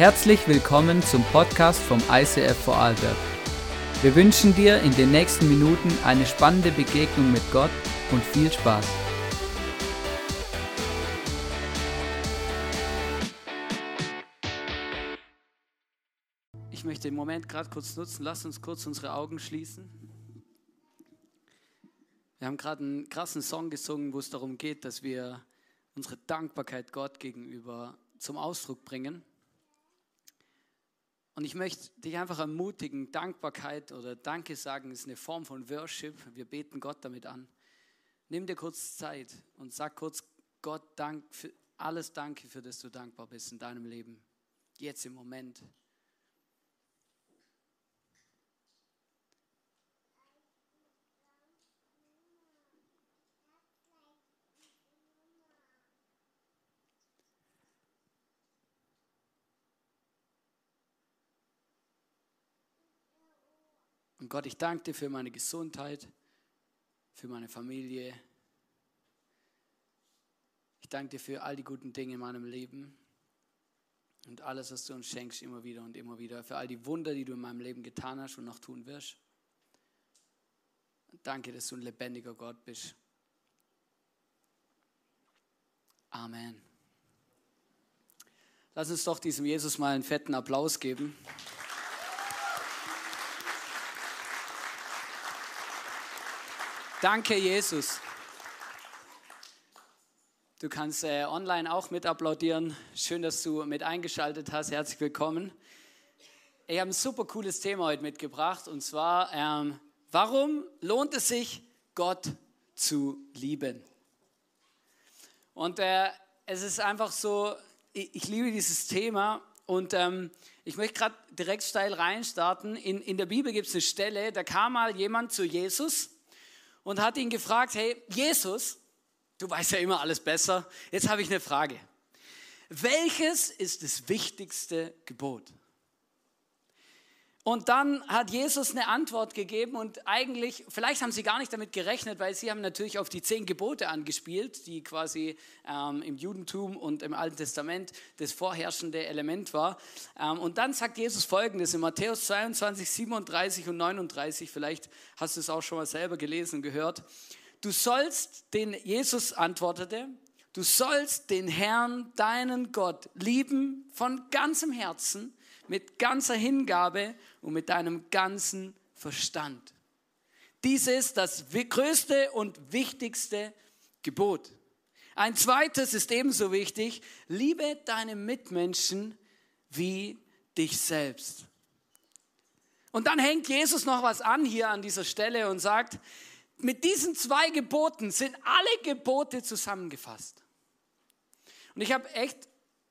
Herzlich willkommen zum Podcast vom ICF Vorarlberg. Wir wünschen dir in den nächsten Minuten eine spannende Begegnung mit Gott und viel Spaß. Ich möchte den Moment gerade kurz nutzen. Lass uns kurz unsere Augen schließen. Wir haben gerade einen krassen Song gesungen, wo es darum geht, dass wir unsere Dankbarkeit Gott gegenüber zum Ausdruck bringen. Und ich möchte dich einfach ermutigen, Dankbarkeit oder Danke sagen ist eine Form von Worship. Wir beten Gott damit an. Nimm dir kurz Zeit und sag kurz Gott Dank für alles Danke, für das du dankbar bist in deinem Leben. Jetzt im Moment. Und Gott, ich danke dir für meine Gesundheit, für meine Familie. Ich danke dir für all die guten Dinge in meinem Leben und alles, was du uns schenkst, immer wieder und immer wieder. Für all die Wunder, die du in meinem Leben getan hast und noch tun wirst. danke, dass du ein lebendiger Gott bist. Amen. Lass uns doch diesem Jesus mal einen fetten Applaus geben. Danke, Jesus. Du kannst äh, online auch mit applaudieren. Schön, dass du mit eingeschaltet hast. Herzlich willkommen. Ich habe ein super cooles Thema heute mitgebracht und zwar, ähm, warum lohnt es sich, Gott zu lieben? Und äh, es ist einfach so, ich, ich liebe dieses Thema und ähm, ich möchte gerade direkt steil reinstarten. In, in der Bibel gibt es eine Stelle, da kam mal jemand zu Jesus und hat ihn gefragt, hey Jesus, du weißt ja immer alles besser, jetzt habe ich eine Frage. Welches ist das wichtigste Gebot? Und dann hat Jesus eine Antwort gegeben und eigentlich, vielleicht haben sie gar nicht damit gerechnet, weil sie haben natürlich auf die zehn Gebote angespielt, die quasi ähm, im Judentum und im Alten Testament das vorherrschende Element war. Ähm, und dann sagt Jesus folgendes in Matthäus 22, 37 und 39, vielleicht hast du es auch schon mal selber gelesen und gehört. Du sollst, den Jesus antwortete, du sollst den Herrn, deinen Gott, lieben von ganzem Herzen mit ganzer Hingabe und mit deinem ganzen Verstand. Dies ist das größte und wichtigste Gebot. Ein zweites ist ebenso wichtig, liebe deine Mitmenschen wie dich selbst. Und dann hängt Jesus noch was an hier an dieser Stelle und sagt, mit diesen zwei Geboten sind alle Gebote zusammengefasst. Und ich habe echt,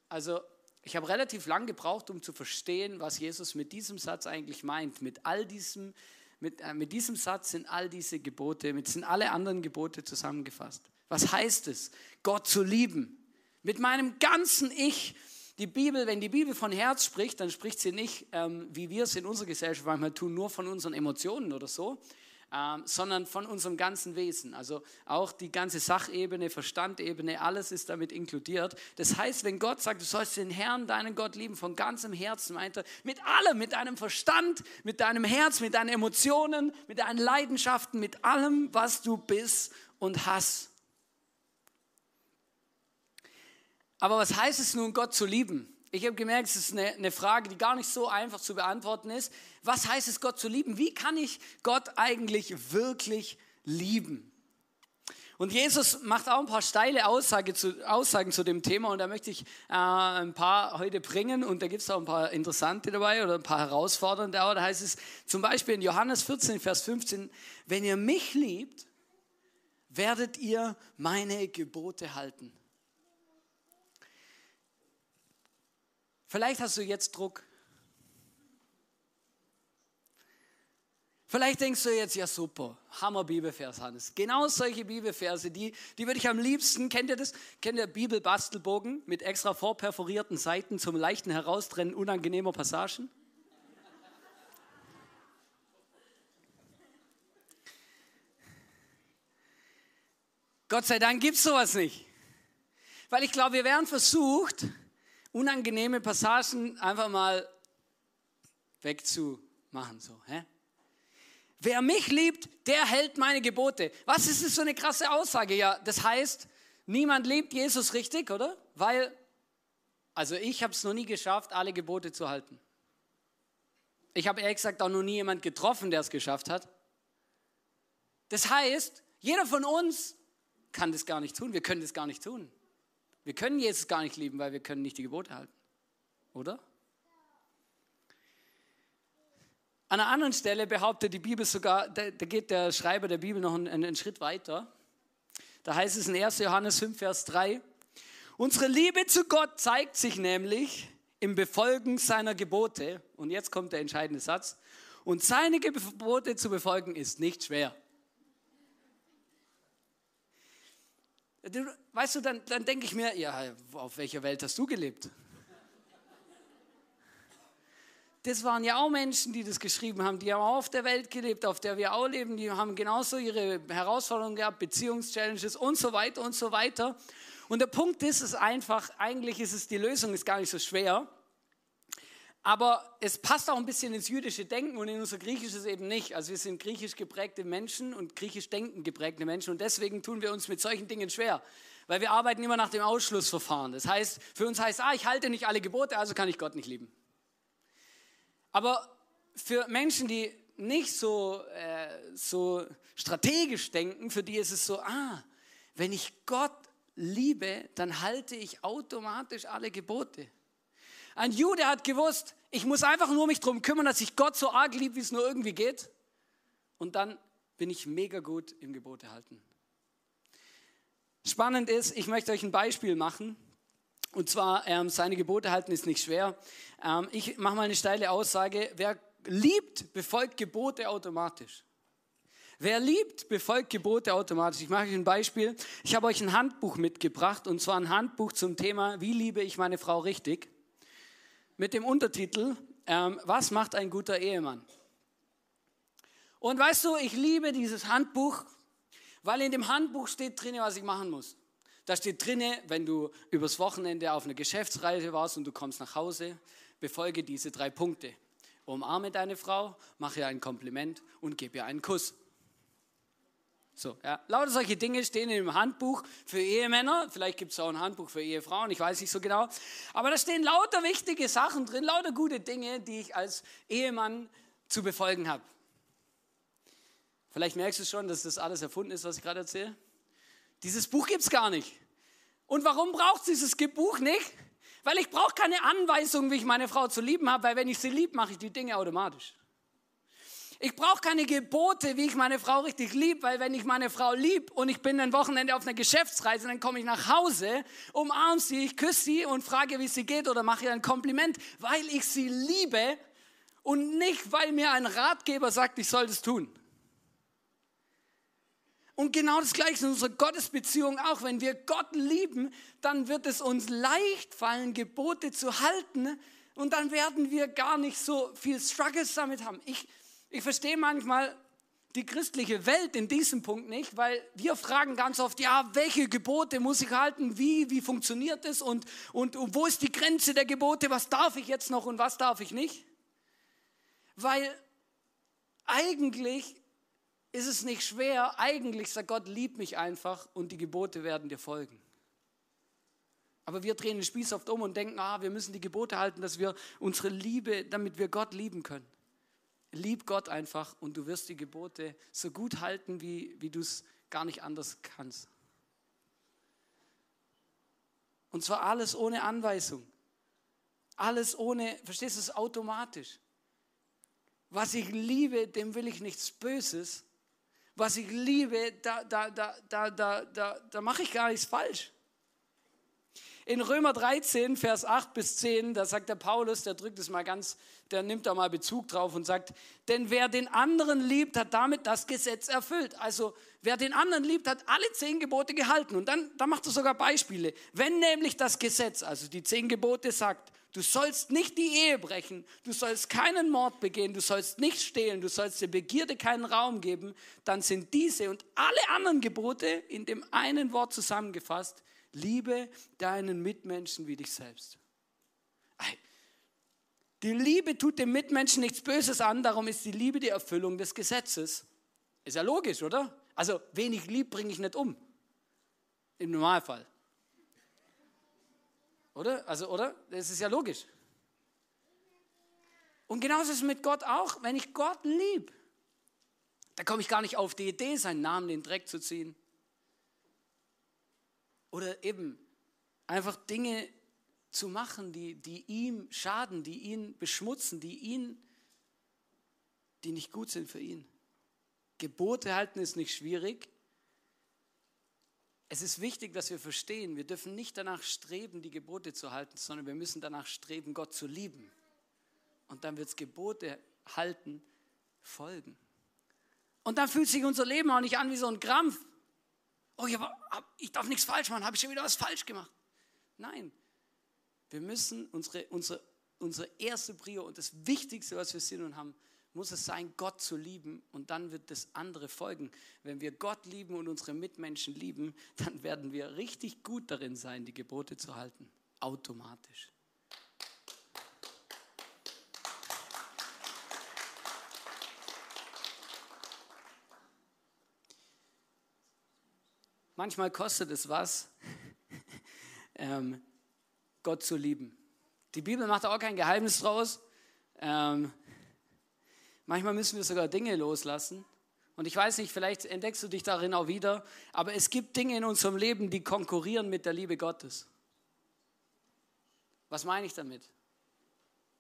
also ich habe relativ lang gebraucht, um zu verstehen, was Jesus mit diesem Satz eigentlich meint. Mit all diesem, mit, äh, mit diesem Satz sind all diese Gebote, mit sind alle anderen Gebote zusammengefasst. Was heißt es, Gott zu lieben? Mit meinem ganzen Ich. Die Bibel, wenn die Bibel von Herz spricht, dann spricht sie nicht, ähm, wie wir es in unserer Gesellschaft manchmal tun, nur von unseren Emotionen oder so, ähm, sondern von unserem ganzen Wesen. Also auch die ganze Sachebene, Verstandebene, alles ist damit inkludiert. Das heißt, wenn Gott sagt, du sollst den Herrn, deinen Gott lieben von ganzem Herzen, meint er mit allem, mit deinem Verstand, mit deinem Herz, mit deinen Emotionen, mit deinen Leidenschaften, mit allem, was du bist und hast. Aber was heißt es nun, Gott zu lieben? Ich habe gemerkt, es ist eine, eine, Frage, die gar nicht so einfach zu beantworten ist. Was heißt es, Gott zu lieben? Wie kann ich Gott eigentlich wirklich lieben? Und Jesus macht auch ein paar steile Aussage zu, Aussagen zu dem Thema und da möchte ich äh, ein paar heute bringen und da gibt es auch ein paar interessante dabei oder ein paar herausfordernde auch. Da heißt es zum Beispiel in Johannes 14, Vers 15, wenn ihr mich liebt, werdet ihr meine Gebote halten. Vielleicht hast du jetzt Druck. Vielleicht denkst du jetzt, ja super, Hammer Bibelvers, Hannes. Genau solche Bibelverse, die, die würde ich am liebsten, kennt ihr das? Kennt ihr Bibelbastelbogen mit extra vorperforierten Seiten zum leichten Heraustrennen unangenehmer Passagen? Gott sei Dank gibt es sowas nicht. Weil ich glaube, wir werden versucht, unangenehme Passagen einfach mal wegzumachen. So, hä? Wer mich liebt, der hält meine Gebote. Was ist das so eine krasse Aussage? Ja, das heißt, niemand liebt Jesus richtig, oder? Weil, also ich habe es noch nie geschafft, alle Gebote zu halten. Ich habe ehrlich gesagt auch noch nie jemand getroffen, der es geschafft hat. Das heißt, jeder von uns kann das gar nicht tun. Wir können das gar nicht tun. Wir können Jesus gar nicht lieben, weil wir können nicht die Gebote halten. Oder? An einer anderen Stelle behauptet die Bibel sogar, da, geht der Schreiber der Bibel noch einen, einen Schritt weiter. Da heißt es in 1. Johannes 5, Vers 3, unsere Liebe zu Gott zeigt sich nämlich im Befolgen seiner Gebote. Und jetzt kommt der entscheidende Satz. Und seine Gebote zu befolgen ist nicht schwer. Weißt du, dann, dann denke ich mir, ja, auf welcher Welt hast du gelebt? Das waren ja auch Menschen, die das geschrieben haben. Die haben auch auf der Welt gelebt, auf der wir auch leben. Die haben genauso ihre Herausforderungen gehabt, Beziehungschallenges und so weiter und so weiter. Und der Punkt ist es einfach, eigentlich ist es, die Lösung ist gar nicht so schwer. Aber es passt auch ein bisschen ins jüdische Denken und in unser griechisches eben nicht. Also wir sind griechisch geprägte Menschen und griechisch denken geprägte Menschen und deswegen tun wir uns mit solchen Dingen schwer. Weil wir arbeiten immer nach dem Ausschlussverfahren. Das heißt, für uns heißt, ah, ich halte nicht alle Gebote, also kann ich Gott nicht lieben. Aber für Menschen, die nicht so, äh, so strategisch denken, für die ist es so, ah, wenn ich Gott liebe, dann halte ich automatisch alle Gebote. Ein Jude hat gewusst, ich muss einfach nur mich darum kümmern, dass ich Gott so arg liebe, wie es nur irgendwie geht. Und dann bin ich mega gut im Gebote halten. Spannend ist, ich möchte euch ein Beispiel machen. Und zwar, ähm, seine Gebote halten ist nicht schwer. Ähm, ich mache mal eine steile Aussage. Wer liebt, befolgt Gebote automatisch. Wer liebt, befolgt Gebote automatisch. Ich mache euch ein Beispiel. Ich habe euch ein Handbuch mitgebracht, und zwar ein Handbuch zum Thema, wie liebe ich meine Frau richtig? Mit dem Untertitel, ähm, was macht ein guter Ehemann? Und weißt du, ich liebe dieses Handbuch, weil in dem Handbuch steht drin, was ich machen muss. Da steht drinne, wenn du übers Wochenende auf einer Geschäftsreise warst und du kommst nach Hause, befolge diese drei Punkte. Umarme deine Frau, mache ihr ein Kompliment und gebe ihr einen Kuss. So, ja. Lauter solche Dinge stehen im Handbuch für Ehemänner. Vielleicht gibt es auch ein Handbuch für Ehefrauen, ich weiß nicht so genau. Aber da stehen lauter wichtige Sachen drin, lauter gute Dinge, die ich als Ehemann zu befolgen habe. Vielleicht merkst du schon, dass das alles erfunden ist, was ich gerade erzähle. Dieses Buch gibt es gar nicht. Und warum braucht es dieses Buch nicht? Weil ich brauche keine Anweisung, wie ich meine Frau zu lieben habe, weil wenn ich sie liebe, mache ich die Dinge automatisch. Ich brauche keine Gebote, wie ich meine Frau richtig liebe, weil wenn ich meine Frau lieb und ich bin ein Wochenende auf einer Geschäftsreise, dann komme ich nach Hause, umarme sie, ich küsse sie und frage, wie sie geht oder mache ihr ein Kompliment, weil ich sie liebe und nicht, weil mir ein Ratgeber sagt, ich soll das tun. Und genau das Gleiche in unserer Gottesbeziehung auch. Wenn wir Gott lieben, dann wird es uns leicht fallen, Gebote zu halten. Und dann werden wir gar nicht so viel Struggles damit haben. Ich, ich verstehe manchmal die christliche Welt in diesem Punkt nicht, weil wir fragen ganz oft, ja, welche Gebote muss ich halten? Wie, wie funktioniert es? Und, und, und wo ist die Grenze der Gebote? Was darf ich jetzt noch und was darf ich nicht? Weil eigentlich ist es nicht schwer. Eigentlich sagt Gott, lieb mich einfach und die Gebote werden dir folgen. Aber wir drehen den Spieß oft um und denken, ah, wir müssen die Gebote halten, dass wir unsere Liebe, damit wir Gott lieben können. Lieb Gott einfach und du wirst die Gebote so gut halten, wie, wie du es gar nicht anders kannst. Und zwar alles ohne Anweisung. Alles ohne, verstehst du es, automatisch. Was ich liebe, dem will ich nichts Böses was ich liebe, da, da, da, da, da, da, da mache ich gar nichts falsch. In Römer 13, Vers 8 bis 10, da sagt der Paulus, der drückt es mal ganz, der nimmt da mal Bezug drauf und sagt, denn wer den anderen liebt, hat damit das Gesetz erfüllt. Also wer den anderen liebt, hat alle zehn Gebote gehalten. Und dann, dann macht er sogar Beispiele. Wenn nämlich das Gesetz, also die zehn Gebote sagt, Du sollst nicht die Ehe brechen, du sollst keinen Mord begehen, du sollst nicht stehlen, du sollst der Begierde keinen Raum geben, dann sind diese und alle anderen Gebote in dem einen Wort zusammengefasst, liebe deinen Mitmenschen wie dich selbst. Die Liebe tut dem Mitmenschen nichts Böses an, darum ist die Liebe die Erfüllung des Gesetzes. Ist ja logisch, oder? Also, wen ich lieb, bringe ich nicht um. Im Normalfall. Oder? Also, oder? Das ist ja logisch. Und genauso ist es mit Gott auch. Wenn ich Gott lieb, dann komme ich gar nicht auf die Idee, seinen Namen in den Dreck zu ziehen. Oder eben einfach Dinge zu machen, die, die ihm schaden, die ihn beschmutzen, die ihn, die nicht gut sind für ihn. Gebote halten ist nicht schwierig. Es ist wichtig, dass wir verstehen, wir dürfen nicht danach streben, die Gebote zu halten, sondern wir müssen danach streben, Gott zu lieben. Und dann wird es Gebote halten folgen. Und dann fühlt sich unser Leben auch nicht an wie so ein Krampf. Oh, ich, darf nichts falsch machen, habe ich schon wieder was falsch gemacht. Nein, wir müssen unsere, unsere, unsere erste Prio und das Wichtigste, was wir sind und haben, muss es sein, Gott zu lieben und dann wird das andere folgen. Wenn wir Gott lieben und unsere Mitmenschen lieben, dann werden wir richtig gut darin sein, die Gebote zu halten. Automatisch. Manchmal kostet es was, ähm, Gott zu lieben. Die Bibel macht auch kein Geheimnis draus. Ähm, manchmal müssen wir sogar Dinge loslassen. Und ich weiß nicht, vielleicht entdeckst du dich darin auch wieder, aber es gibt Dinge in unserem Leben, die konkurrieren mit der Liebe Gottes. Was meine ich damit?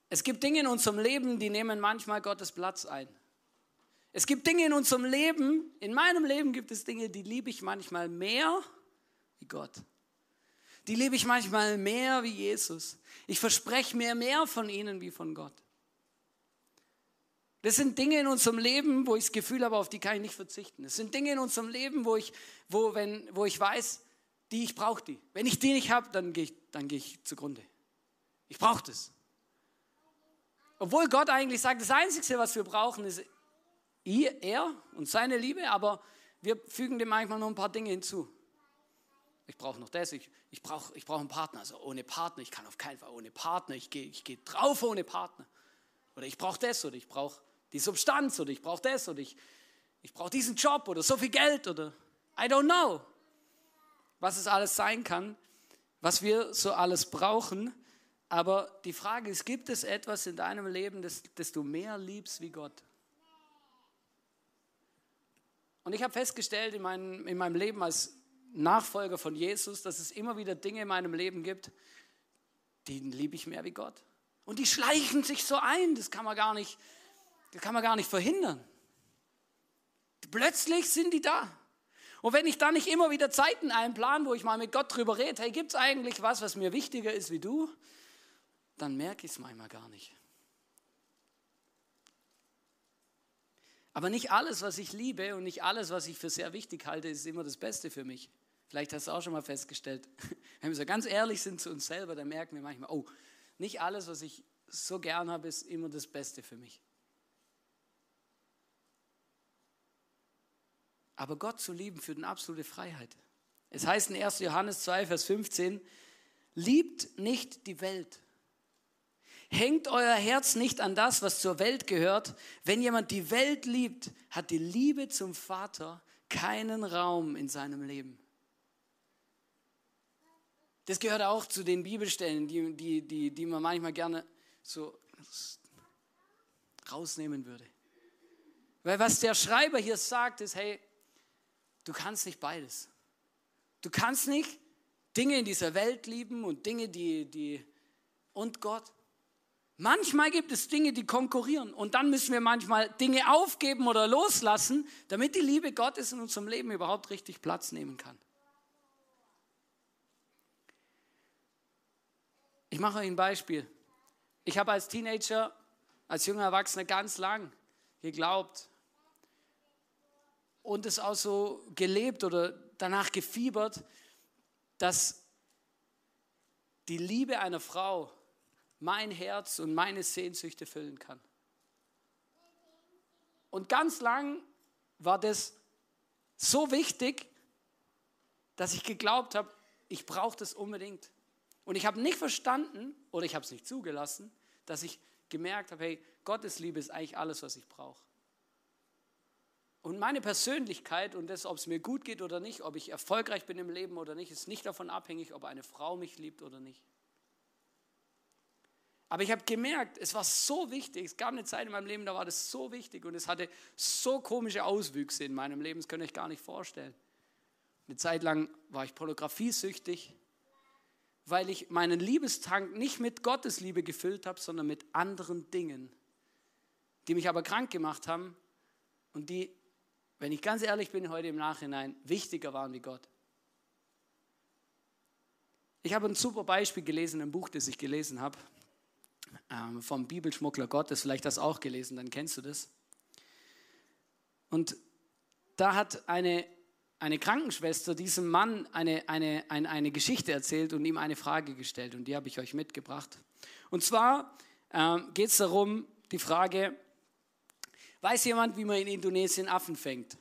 Es gibt Dinge in unserem Leben, die nehmen manchmal Gottes Platz ein. Es gibt Dinge in unserem Leben, in meinem Leben gibt es Dinge, die liebe ich manchmal mehr wie Gott die liebe ich manchmal mehr wie Jesus. Ich verspreche mir mehr von ihnen wie von Gott. Das sind Dinge in unserem Leben, wo ich das Gefühl habe, auf die kann ich nicht verzichten. Das sind Dinge in unserem Leben, wo ich, wo, wenn, wo ich weiß, die, ich brauche die. Wenn ich die nicht habe, dann gehe ich, dann gehe ich zugrunde. Ich brauche das. Obwohl Gott eigentlich sagt, das Einzige, was wir brauchen, ist er und seine Liebe, aber wir fügen dem manchmal noch ein paar Dinge hinzu. Ich brauche noch das, ich, ich brauche ich brauch einen Partner. Also ohne Partner, ich kann auf keinen Fall ohne Partner, ich gehe ich geh drauf ohne Partner. Oder ich brauche das oder ich brauche die Substanz oder ich brauche das oder ich, ich brauche diesen Job oder so viel Geld oder I don't know, was es alles sein kann, was wir so alles brauchen. Aber die Frage ist, gibt es etwas in deinem Leben, das, das du mehr liebst wie Gott? Und ich habe festgestellt in meinem, in meinem Leben als Nachfolger von Jesus, dass es immer wieder Dinge in meinem Leben gibt, die liebe ich mehr wie Gott. Und die schleichen sich so ein, das kann man gar nicht, das kann man gar nicht verhindern. Plötzlich sind die da. Und wenn ich da nicht immer wieder Zeiten einplan, wo ich mal mit Gott drüber rede, hey, gibt es eigentlich was, was mir wichtiger ist wie du? Dann merke ich es manchmal gar nicht. Aber nicht alles, was ich liebe und nicht alles, was ich für sehr wichtig halte, ist immer das Beste für mich. Vielleicht hast du auch schon mal festgestellt, wenn wir so ganz ehrlich sind zu uns selber, dann merken wir manchmal, oh, nicht alles, was ich so gern habe, ist immer das Beste für mich. Aber Gott zu lieben führt eine absolute Freiheit. Es heißt in 1. Johannes 2, Vers 15, liebt nicht die Welt. Hängt euer Herz nicht an das, was zur Welt gehört. Wenn jemand die Welt liebt, hat die Liebe zum Vater keinen Raum in seinem Leben. Das gehört auch zu den Bibelstellen, die, die, die, die man manchmal gerne so rausnehmen würde. Weil was der Schreiber hier sagt, ist, hey, du kannst nicht beides. Du kannst nicht Dinge in dieser Welt lieben und Dinge, die, die und Gott. Manchmal gibt es Dinge, die konkurrieren und dann müssen wir manchmal Dinge aufgeben oder loslassen, damit die Liebe Gottes in unserem Leben überhaupt richtig Platz nehmen kann. Ich mache euch ein Beispiel. Ich habe als Teenager, als junger Erwachsener ganz lang geglaubt und es auch so gelebt oder danach gefiebert, dass die Liebe einer Frau mein Herz und meine Sehnsüchte füllen kann. Und ganz lang war das so wichtig, dass ich geglaubt habe, ich brauche das unbedingt. Und ich habe nicht verstanden oder ich habe es nicht zugelassen, dass ich gemerkt habe, hey, Gottes Liebe ist eigentlich alles, was ich brauche. Und meine Persönlichkeit und das, ob es mir gut geht oder nicht, ob ich erfolgreich bin im Leben oder nicht, ist nicht davon abhängig, ob eine Frau mich liebt oder nicht. Aber ich habe gemerkt, es war so wichtig. Es gab eine Zeit in meinem Leben, da war das so wichtig und es hatte so komische Auswüchse in meinem Leben, das könnt ihr euch gar nicht vorstellen. Eine Zeit lang war ich pornografiesüchtig, weil ich meinen Liebestank nicht mit Gottes Liebe gefüllt habe, sondern mit anderen Dingen, die mich aber krank gemacht haben und die, wenn ich ganz ehrlich bin, heute im Nachhinein wichtiger waren wie Gott. Ich habe ein super Beispiel gelesen im Buch, das ich gelesen habe vom Bibelschmuggler Gottes, vielleicht hast du auch gelesen, dann kennst du das. Und da hat eine, eine Krankenschwester diesem Mann eine, eine, eine, eine Geschichte erzählt und ihm eine Frage gestellt und die habe ich euch mitgebracht. Und zwar ähm, geht es darum, die Frage, weiß jemand, wie man in Indonesien Affen fängt?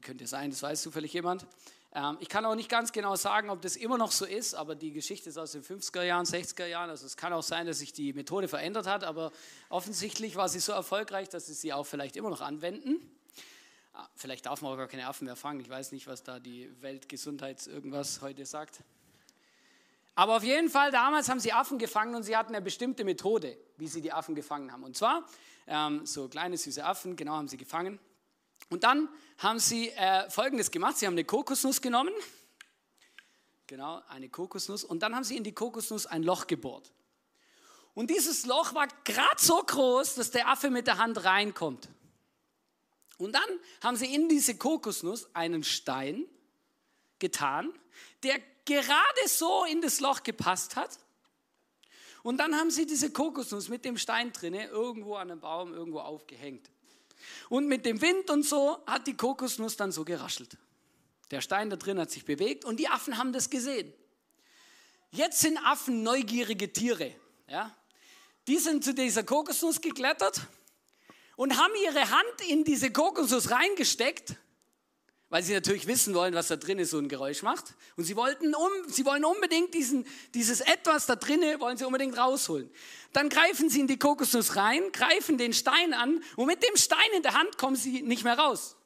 Könnte sein, das weiß zufällig jemand. Ähm, ich kann auch nicht ganz genau sagen, ob das immer noch so ist, aber die Geschichte ist aus den 50er Jahren, 60er Jahren. Also es kann auch sein, dass sich die Methode verändert hat, aber offensichtlich war sie so erfolgreich, dass sie sie auch vielleicht immer noch anwenden. Ah, vielleicht darf man auch gar keine Affen mehr fangen. Ich weiß nicht, was da die Weltgesundheits irgendwas heute sagt. Aber auf jeden Fall, damals haben sie Affen gefangen und sie hatten eine bestimmte Methode, wie sie die Affen gefangen haben. Und zwar ähm, so kleine süße Affen, genau haben sie gefangen. Und dann haben sie äh, Folgendes gemacht. Sie haben eine Kokosnuss genommen. Genau, eine Kokosnuss. Und dann haben sie in die Kokosnuss ein Loch gebohrt. Und dieses Loch war gerade so groß, dass der Affe mit der Hand reinkommt. Und dann haben sie in diese Kokosnuss einen Stein getan, der gerade so in das Loch gepasst hat. Und dann haben sie diese Kokosnuss mit dem Stein drinne irgendwo an einem Baum irgendwo aufgehängt. Und mit dem Wind und so hat die Kokosnuss dann so geraschelt. Der Stein da drin hat sich bewegt und die Affen haben das gesehen. Jetzt sind Affen neugierige Tiere. Ja? Die sind zu dieser Kokosnuss geklettert und haben ihre Hand in diese Kokosnuss reingesteckt weil sie natürlich wissen wollen, was da drinnen so ein Geräusch macht. Und sie, wollten um, sie wollen unbedingt diesen, dieses Etwas da drinnen, wollen sie unbedingt rausholen. Dann greifen sie in die Kokosnuss rein, greifen den Stein an und mit dem Stein in der Hand kommen sie nicht mehr raus.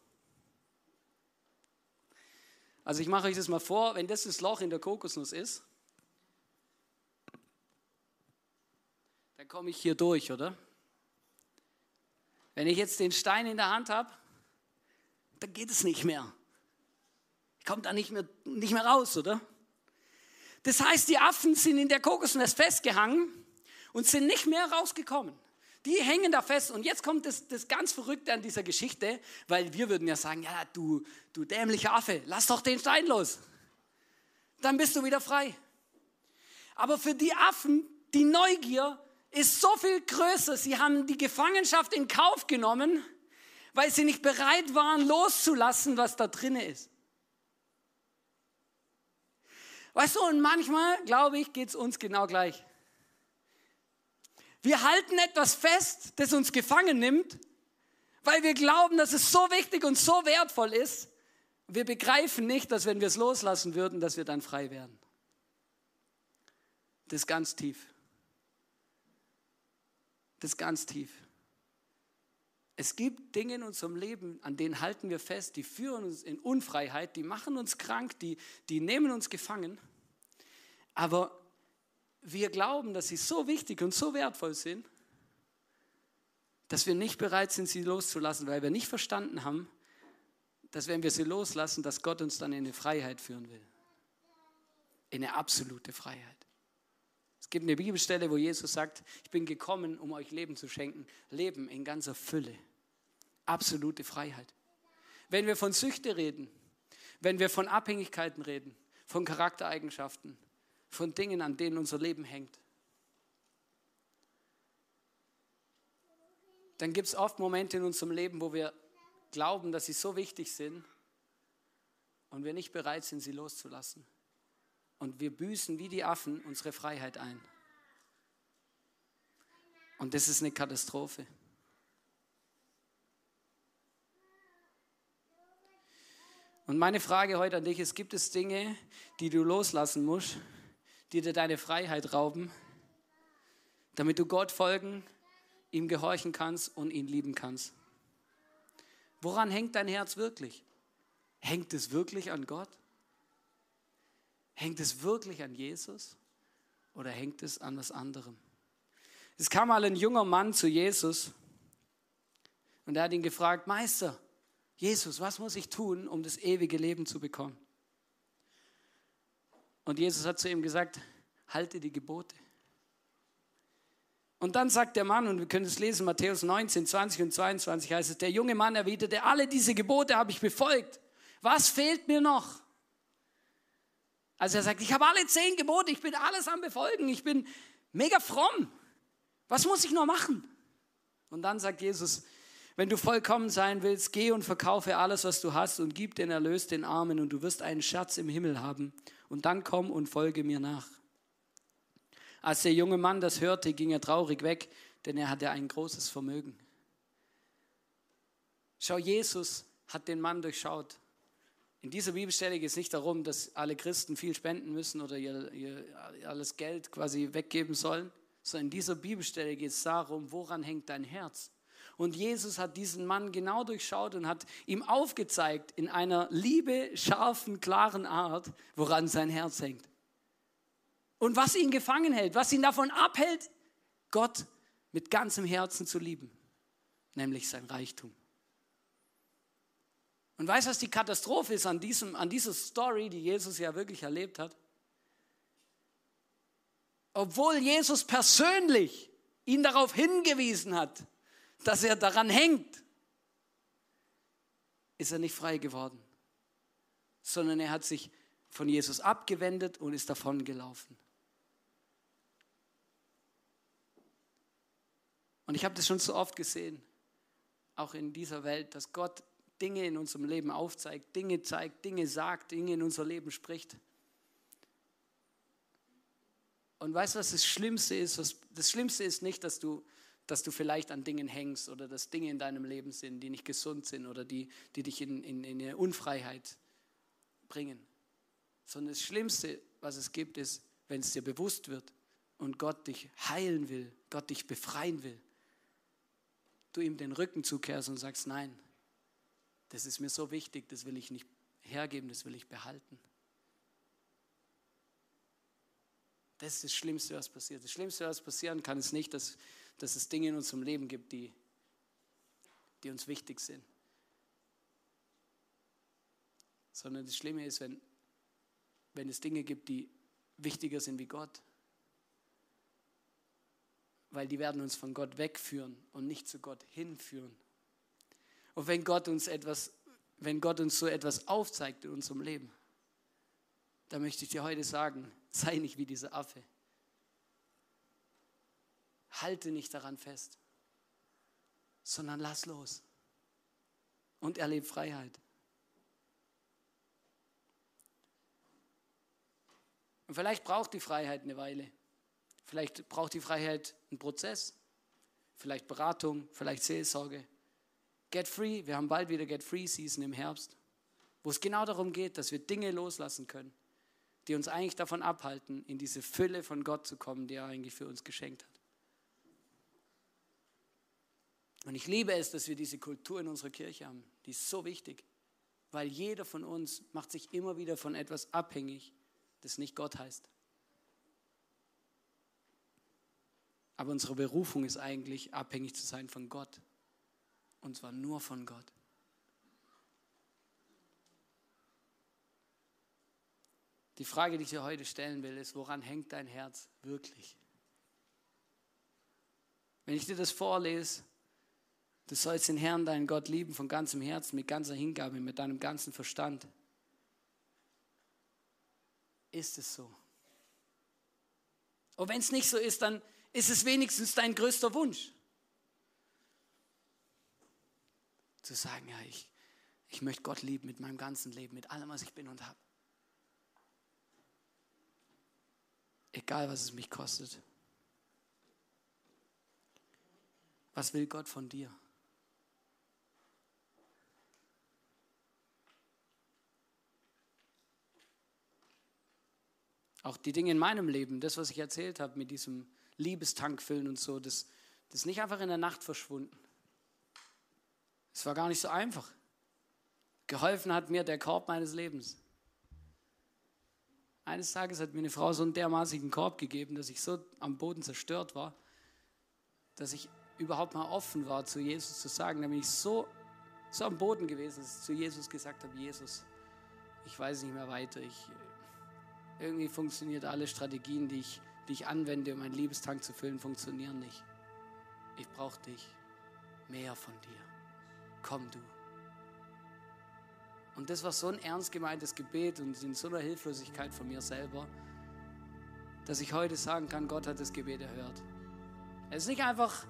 Also ich mache euch das mal vor, wenn das das Loch in der Kokosnuss ist, dann komme ich hier durch, oder? Wenn ich jetzt den Stein in der Hand habe, dann geht es nicht mehr. Ich komme da nicht mehr, nicht mehr raus, oder? Das heißt, die Affen sind in der Kokosnuss festgehangen und sind nicht mehr rausgekommen. Die hängen da fest. Und jetzt kommt das, das ganz Verrückte an dieser Geschichte, weil wir würden ja sagen, ja, du, du dämlicher Affe, lass doch den Stein los. Dann bist du wieder frei. Aber für die Affen, die Neugier ist so viel größer. Sie haben die Gefangenschaft in Kauf genommen weil sie nicht bereit waren, loszulassen, was da drinne ist. Weißt du, und manchmal, glaube ich, geht es uns genau gleich. Wir halten etwas fest, das uns gefangen nimmt, weil wir glauben, dass es so wichtig und so wertvoll ist. Wir begreifen nicht, dass wenn wir es loslassen würden, dass wir dann frei werden. Das ist ganz tief. Das ist ganz tief. Es gibt Dinge in unserem Leben, an denen halten wir fest, die führen uns in Unfreiheit, die machen uns krank, die, die nehmen uns gefangen. Aber wir glauben, dass sie so wichtig und so wertvoll sind, dass wir nicht bereit sind, sie loszulassen, weil wir nicht verstanden haben, dass wenn wir sie loslassen, dass Gott uns dann in eine Freiheit führen will. In eine absolute Freiheit. Es gibt eine Bibelstelle, wo Jesus sagt, ich bin gekommen, um euch Leben zu schenken. Leben in ganzer Fülle. Absolute Freiheit. Wenn wir von Süchte reden, wenn wir von Abhängigkeiten reden, von Charaktereigenschaften, von Dingen, an denen unser Leben hängt, dann gibt es oft Momente in unserem Leben, wo wir glauben, dass sie so wichtig sind und wir nicht bereit sind, sie loszulassen und wir büßen wie die Affen unsere Freiheit ein. Und das ist eine Katastrophe. Und meine Frage heute an dich ist, gibt es Dinge, die du loslassen musst, die dir deine Freiheit rauben, damit du Gott folgen, ihm gehorchen kannst und ihn lieben kannst? Woran hängt dein Herz wirklich? Hängt es wirklich an Gott? Hängt es wirklich an Jesus? Oder hängt es an was anderem? Es kam mal ein junger Mann zu Jesus und er hat ihn gefragt, Meister, Jesus, was muss ich tun, um das ewige Leben zu bekommen? Und Jesus hat zu ihm gesagt, halte die Gebote. Und dann sagt der Mann, und wir können es lesen, Matthäus 19, 20 und 22 heißt es, der junge Mann erwiderte, alle diese Gebote habe ich befolgt. Was fehlt mir noch? Also er sagt, ich habe alle zehn Gebote, ich bin alles am Befolgen, ich bin mega fromm. Was muss ich noch machen? Und dann sagt Jesus, wenn du vollkommen sein willst, geh und verkaufe alles, was du hast und gib den Erlös den Armen und du wirst einen Schatz im Himmel haben. Und dann komm und folge mir nach. Als der junge Mann das hörte, ging er traurig weg, denn er hatte ein großes Vermögen. Schau, Jesus hat den Mann durchschaut. In dieser Bibelstelle geht es nicht darum, dass alle Christen viel spenden müssen oder ihr, ihr alles Geld quasi weggeben sollen, sondern in dieser Bibelstelle geht es darum, woran hängt dein Herz? Und Jesus hat diesen Mann genau durchschaut und hat ihm aufgezeigt in einer liebe, scharfen, klaren Art, woran sein Herz hängt. Und was ihn gefangen hält, was ihn davon abhält, Gott mit ganzem Herzen zu lieben, nämlich sein Reichtum. Und weißt du, was die Katastrophe ist an, diesem, an dieser Story, die Jesus ja wirklich erlebt hat? Obwohl Jesus persönlich ihn darauf hingewiesen hat, dass er daran hängt, ist er nicht frei geworden, sondern er hat sich von Jesus abgewendet und ist davon gelaufen. Und ich habe das schon so oft gesehen, auch in dieser Welt, dass Gott Dinge in unserem Leben aufzeigt, Dinge zeigt, Dinge sagt, Dinge in unser Leben spricht. Und weißt du, was das Schlimmste ist? Das Schlimmste ist nicht, dass du dass du vielleicht an Dingen hängst oder dass Dinge in deinem Leben sind, die nicht gesund sind oder die, die dich in, in, in eine Unfreiheit bringen. Sondern das Schlimmste, was es gibt, ist, wenn es dir bewusst wird und Gott dich heilen will, Gott dich befreien will, du ihm den Rücken zukehrst und sagst, nein, das ist mir so wichtig, das will ich nicht hergeben, das will ich behalten. Das ist das Schlimmste, was passiert. Das Schlimmste, was passieren kann, ist nicht, dass dass es Dinge in unserem Leben gibt, die, die uns wichtig sind. Sondern das Schlimme ist, wenn, wenn es Dinge gibt, die wichtiger sind wie Gott. Weil die werden uns von Gott wegführen und nicht zu Gott hinführen. Und wenn Gott uns etwas, wenn Gott uns so etwas aufzeigt in unserem Leben, dann möchte ich dir heute sagen, sei nicht wie dieser Affe. Halte nicht daran fest, sondern lass los und erlebe Freiheit. Und vielleicht braucht die Freiheit eine Weile. Vielleicht braucht die Freiheit einen Prozess, vielleicht Beratung, vielleicht Seelsorge. Get Free, wir haben bald wieder Get Free Season im Herbst, wo es genau darum geht, dass wir Dinge loslassen können, die uns eigentlich davon abhalten, in diese Fülle von Gott zu kommen, die er eigentlich für uns geschenkt hat. Und ich liebe es, dass wir diese Kultur in unserer Kirche haben. Die ist so wichtig, weil jeder von uns macht sich immer wieder von etwas abhängig, das nicht Gott heißt. Aber unsere Berufung ist eigentlich abhängig zu sein von Gott. Und zwar nur von Gott. Die Frage, die ich dir heute stellen will, ist, woran hängt dein Herz wirklich? Wenn ich dir das vorlese, Du sollst den Herrn, deinen Gott lieben von ganzem Herzen, mit ganzer Hingabe, mit deinem ganzen Verstand. Ist es so? Und wenn es nicht so ist, dann ist es wenigstens dein größter Wunsch. Zu sagen, ja, ich, ich möchte Gott lieben mit meinem ganzen Leben, mit allem, was ich bin und habe. Egal, was es mich kostet. Was will Gott von dir? Auch die Dinge in meinem Leben, das, was ich erzählt habe mit diesem Liebestank füllen und so, das, das ist nicht einfach in der Nacht verschwunden. Es war gar nicht so einfach. Geholfen hat mir der Korb meines Lebens. Eines Tages hat mir eine Frau so einen dermaßigen Korb gegeben, dass ich so am Boden zerstört war, dass ich überhaupt mal offen war, zu Jesus zu sagen. Da bin ich so, so am Boden gewesen, dass ich zu Jesus gesagt habe, Jesus, ich weiß nicht mehr weiter. Ich, irgendwie funktioniert alle Strategien, die ich, die ich anwende, um meinen Liebestank zu füllen, funktionieren nicht. Ich brauche dich. Mehr von dir. Komm du. Und das war so ein ernst gemeintes Gebet und in so einer Hilflosigkeit von mir selber, dass ich heute sagen kann, Gott hat das Gebet erhört. Es ist nicht einfach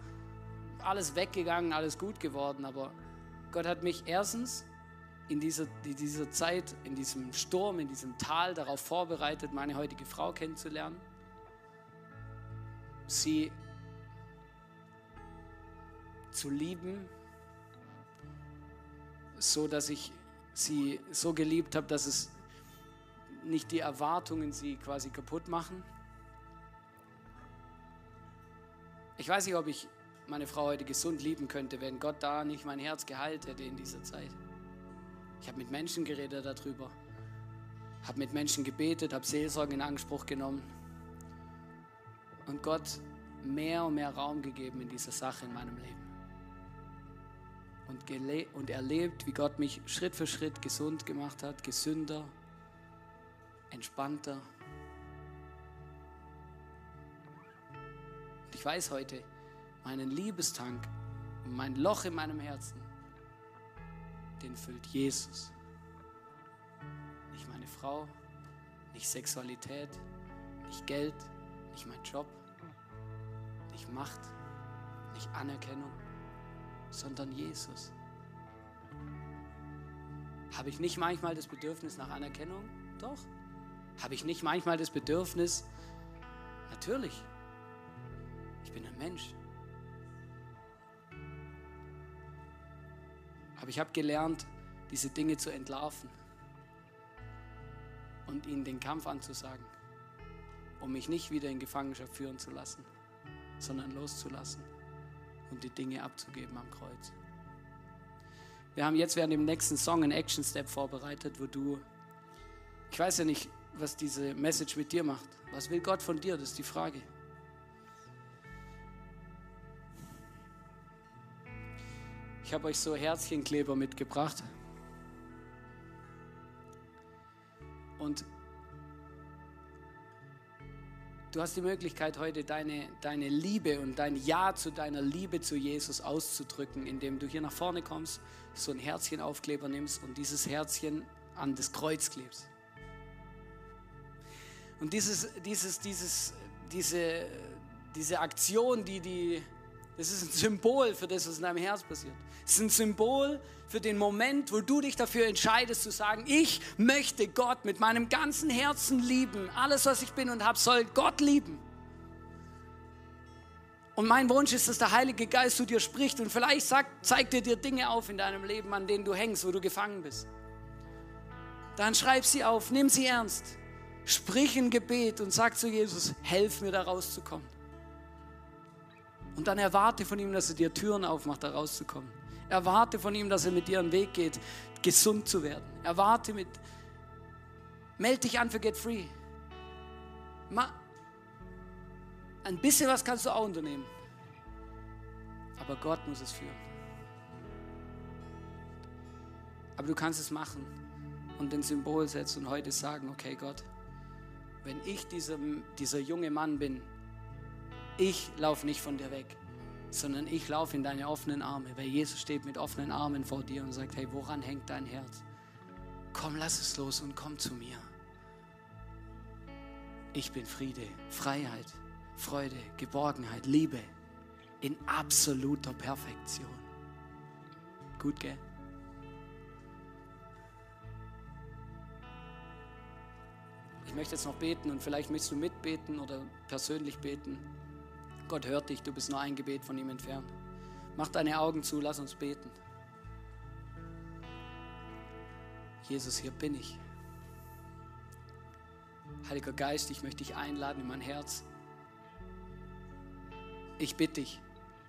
alles weggegangen, alles gut geworden, aber Gott hat mich erstens in dieser, in dieser Zeit, in diesem Sturm, in diesem Tal darauf vorbereitet, meine heutige Frau kennenzulernen. Sie zu lieben, so dass ich sie so geliebt habe, dass es nicht die Erwartungen sie quasi kaputt machen. Ich weiß nicht, ob ich meine Frau heute gesund lieben könnte, wenn Gott da nicht mein Herz geheilt hätte in dieser Zeit. Ich habe mit Menschen geredet darüber, habe mit Menschen gebetet, habe Seelsorge in Anspruch genommen. Und Gott mehr und mehr Raum gegeben in dieser Sache in meinem Leben. Und, und erlebt, wie Gott mich Schritt für Schritt gesund gemacht hat, gesünder, entspannter. Und ich weiß heute, meinen Liebestank mein Loch in meinem Herzen, den füllt Jesus. Nicht meine Frau, nicht Sexualität, nicht Geld, nicht mein Job, nicht Macht, nicht Anerkennung sondern Jesus. Habe ich nicht manchmal das Bedürfnis nach Anerkennung? Doch. Habe ich nicht manchmal das Bedürfnis? Natürlich. Ich bin ein Mensch. Aber ich habe gelernt, diese Dinge zu entlarven und ihnen den Kampf anzusagen, um mich nicht wieder in Gefangenschaft führen zu lassen, sondern loszulassen und die Dinge abzugeben am Kreuz. Wir haben jetzt während dem nächsten Song einen Action Step vorbereitet, wo du, ich weiß ja nicht, was diese Message mit dir macht. Was will Gott von dir? Das ist die Frage. Ich habe euch so Herzchenkleber mitgebracht. Und Du hast die Möglichkeit heute deine, deine Liebe und dein Ja zu deiner Liebe zu Jesus auszudrücken, indem du hier nach vorne kommst, so ein Herzchenaufkleber nimmst und dieses Herzchen an das Kreuz klebst. Und dieses, dieses, dieses, diese, diese Aktion, die, die, das ist ein Symbol für das, was in deinem Herz passiert. Es ist ein Symbol für den Moment, wo du dich dafür entscheidest zu sagen, ich möchte Gott mit meinem ganzen Herzen lieben. Alles, was ich bin und habe, soll Gott lieben. Und mein Wunsch ist, dass der Heilige Geist zu dir spricht und vielleicht sagt, zeigt er dir Dinge auf in deinem Leben, an denen du hängst, wo du gefangen bist. Dann schreib sie auf, nimm sie ernst, sprich ein Gebet und sag zu Jesus, helf mir da rauszukommen. Und dann erwarte von ihm, dass er dir Türen aufmacht, da rauszukommen. Erwarte von ihm, dass er mit dir einen Weg geht, gesund zu werden. Erwarte mit, meld dich an für Get Free. Ma, ein bisschen was kannst du auch unternehmen. Aber Gott muss es führen. Aber du kannst es machen und den Symbol setzen und heute sagen, okay Gott, wenn ich dieser, dieser junge Mann bin, ich laufe nicht von dir weg, sondern ich laufe in deine offenen Arme, weil Jesus steht mit offenen Armen vor dir und sagt, hey, woran hängt dein Herz? Komm, lass es los und komm zu mir. Ich bin Friede, Freiheit, Freude, Geborgenheit, Liebe in absoluter Perfektion. Gut, gell? Ich möchte jetzt noch beten und vielleicht möchtest du mitbeten oder persönlich beten. Gott hört dich, du bist nur ein Gebet von ihm entfernt. Mach deine Augen zu, lass uns beten. Jesus, hier bin ich. Heiliger Geist, ich möchte dich einladen in mein Herz. Ich bitte dich,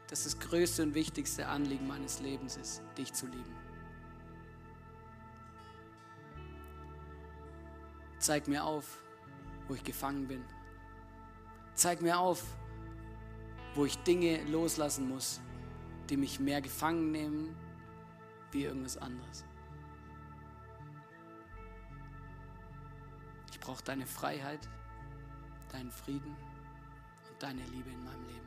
dass das größte und wichtigste Anliegen meines Lebens ist, dich zu lieben. Zeig mir auf, wo ich gefangen bin. Zeig mir auf, wo ich Dinge loslassen muss, die mich mehr gefangen nehmen wie irgendwas anderes. Ich brauche deine Freiheit, deinen Frieden und deine Liebe in meinem Leben.